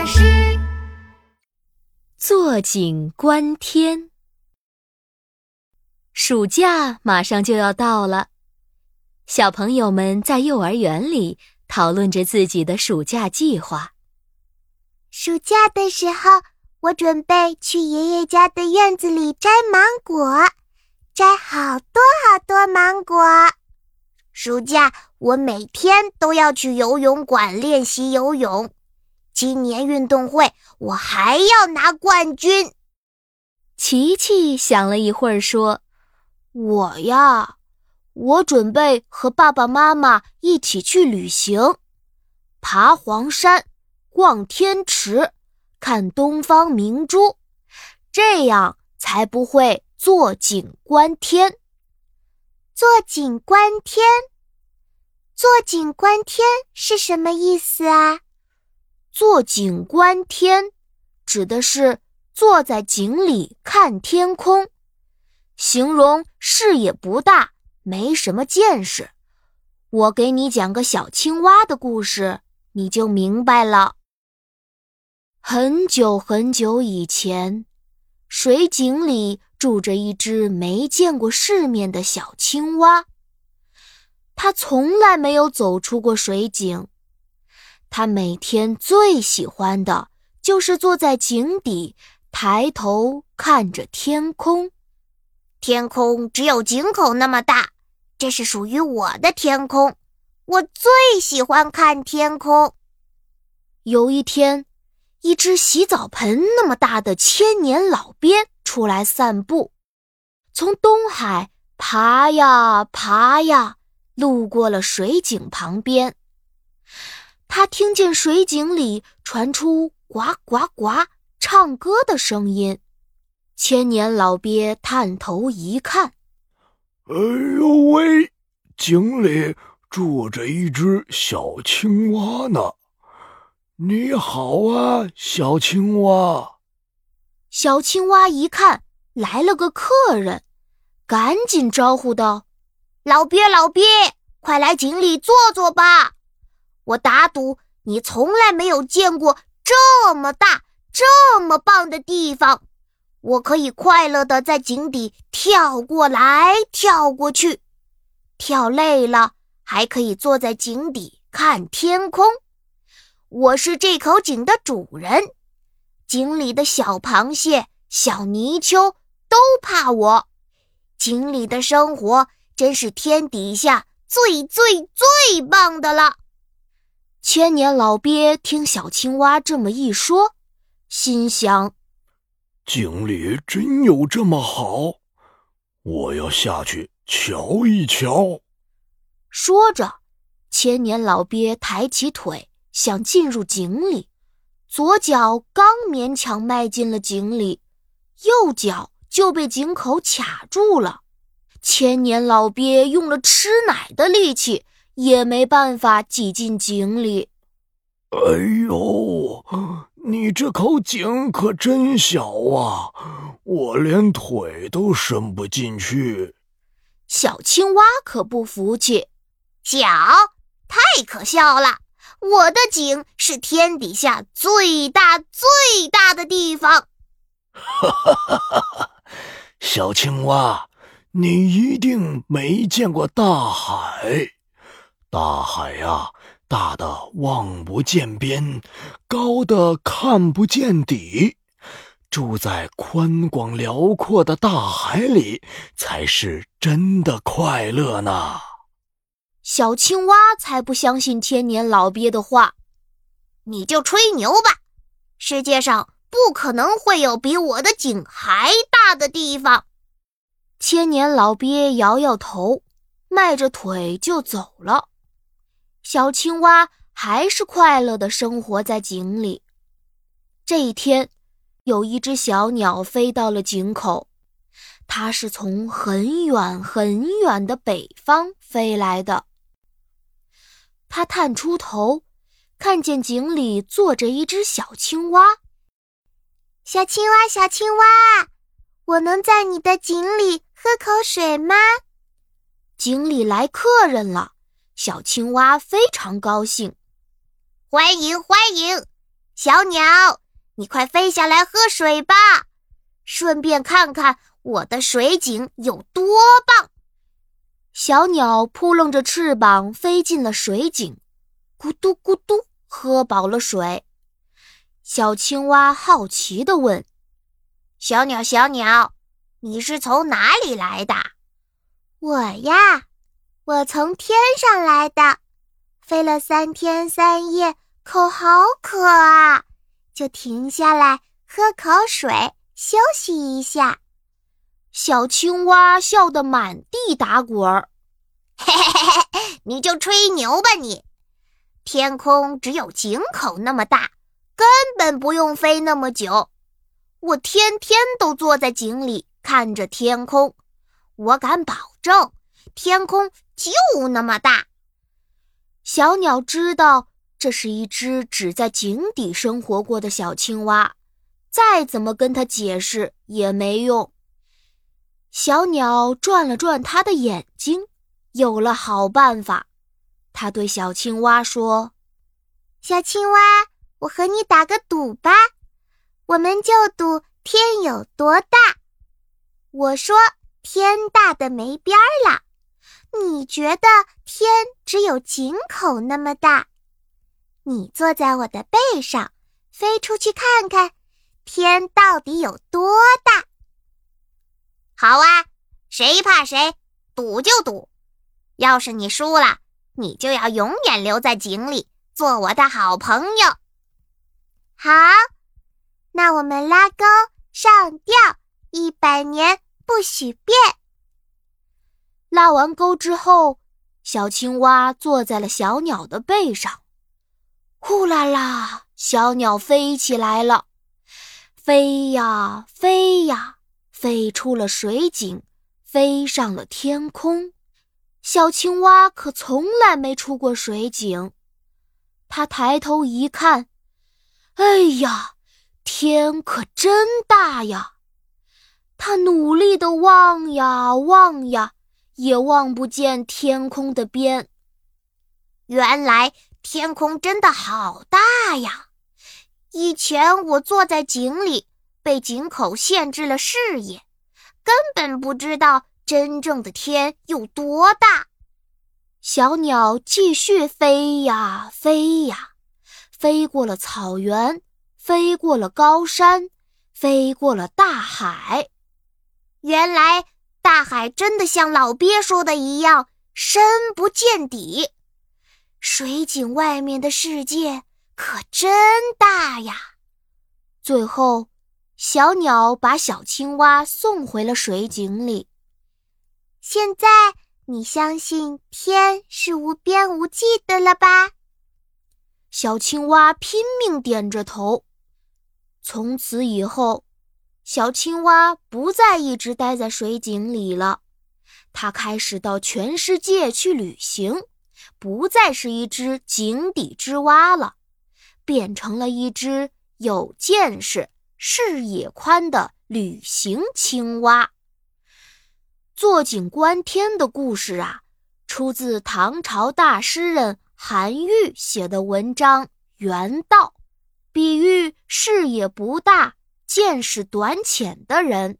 巴士。坐井观天。暑假马上就要到了，小朋友们在幼儿园里讨论着自己的暑假计划。暑假的时候，我准备去爷爷家的院子里摘芒果，摘好多好多芒果。暑假我每天都要去游泳馆练习游泳，今年运动会我还要拿冠军。琪琪想了一会儿说：“我呀，我准备和爸爸妈妈一起去旅行，爬黄山。”逛天池，看东方明珠，这样才不会坐井观天。坐井观天，坐井观天是什么意思啊？坐井观天指的是坐在井里看天空，形容视野不大，没什么见识。我给你讲个小青蛙的故事，你就明白了。很久很久以前，水井里住着一只没见过世面的小青蛙。它从来没有走出过水井，他每天最喜欢的就是坐在井底，抬头看着天空。天空只有井口那么大，这是属于我的天空。我最喜欢看天空。有一天。一只洗澡盆那么大的千年老鳖出来散步，从东海爬呀爬呀，路过了水井旁边。他听见水井里传出呱呱呱唱歌的声音。千年老鳖探头一看，哎呦喂，井里住着一只小青蛙呢。你好啊，小青蛙。小青蛙一看来了个客人，赶紧招呼道：“老鳖，老鳖，快来井里坐坐吧！我打赌你从来没有见过这么大、这么棒的地方。我可以快乐的在井底跳过来跳过去，跳累了还可以坐在井底看天空。”我是这口井的主人，井里的小螃蟹、小泥鳅都怕我。井里的生活真是天底下最最最棒的了。千年老鳖听小青蛙这么一说，心想：井里真有这么好？我要下去瞧一瞧。说着，千年老鳖抬起腿。想进入井里，左脚刚勉强迈进了井里，右脚就被井口卡住了。千年老鳖用了吃奶的力气，也没办法挤进井里。哎呦，你这口井可真小啊，我连腿都伸不进去。小青蛙可不服气，脚，太可笑了。我的井是天底下最大最大的地方。哈哈哈哈哈！小青蛙，你一定没见过大海。大海呀，大的望不见边，高的看不见底。住在宽广辽阔的大海里，才是真的快乐呢。小青蛙才不相信千年老鳖的话，你就吹牛吧！世界上不可能会有比我的井还大的地方。千年老鳖摇摇头，迈着腿就走了。小青蛙还是快乐的生活在井里。这一天，有一只小鸟飞到了井口，它是从很远很远的北方飞来的。他探出头，看见井里坐着一只小青蛙。小青蛙，小青蛙，我能在你的井里喝口水吗？井里来客人了，小青蛙非常高兴。欢迎欢迎，小鸟，你快飞下来喝水吧，顺便看看我的水井有多棒。”小鸟扑棱着翅膀飞进了水井，咕嘟咕嘟喝饱了水。小青蛙好奇地问：“小鸟，小鸟，你是从哪里来的？”“我呀，我从天上来的，飞了三天三夜，口好渴啊，就停下来喝口水，休息一下。”小青蛙笑得满地打滚儿。“嘿嘿嘿嘿，你就吹牛吧你！天空只有井口那么大。”根本不用飞那么久，我天天都坐在井里看着天空，我敢保证，天空就那么大。小鸟知道这是一只只在井底生活过的小青蛙，再怎么跟它解释也没用。小鸟转了转它的眼睛，有了好办法。它对小青蛙说：“小青蛙。”我和你打个赌吧，我们就赌天有多大。我说天大的没边儿了，你觉得天只有井口那么大？你坐在我的背上，飞出去看看，天到底有多大？好啊，谁怕谁，赌就赌。要是你输了，你就要永远留在井里，做我的好朋友。好，那我们拉钩上吊，一百年不许变。拉完钩之后，小青蛙坐在了小鸟的背上，呼啦啦，小鸟飞起来了，飞呀飞呀，飞出了水井，飞上了天空。小青蛙可从来没出过水井，它抬头一看。哎呀，天可真大呀！他努力的望呀望呀，也望不见天空的边。原来天空真的好大呀！以前我坐在井里，被井口限制了视野，根本不知道真正的天有多大。小鸟继续飞呀飞呀。飞过了草原，飞过了高山，飞过了大海。原来大海真的像老鳖说的一样，深不见底。水井外面的世界可真大呀！最后，小鸟把小青蛙送回了水井里。现在你相信天是无边无际的了吧？小青蛙拼命点着头。从此以后，小青蛙不再一直待在水井里了，它开始到全世界去旅行，不再是一只井底之蛙了，变成了一只有见识、视野宽的旅行青蛙。坐井观天的故事啊，出自唐朝大诗人。韩愈写的文章《原道》，比喻视野不大、见识短浅的人。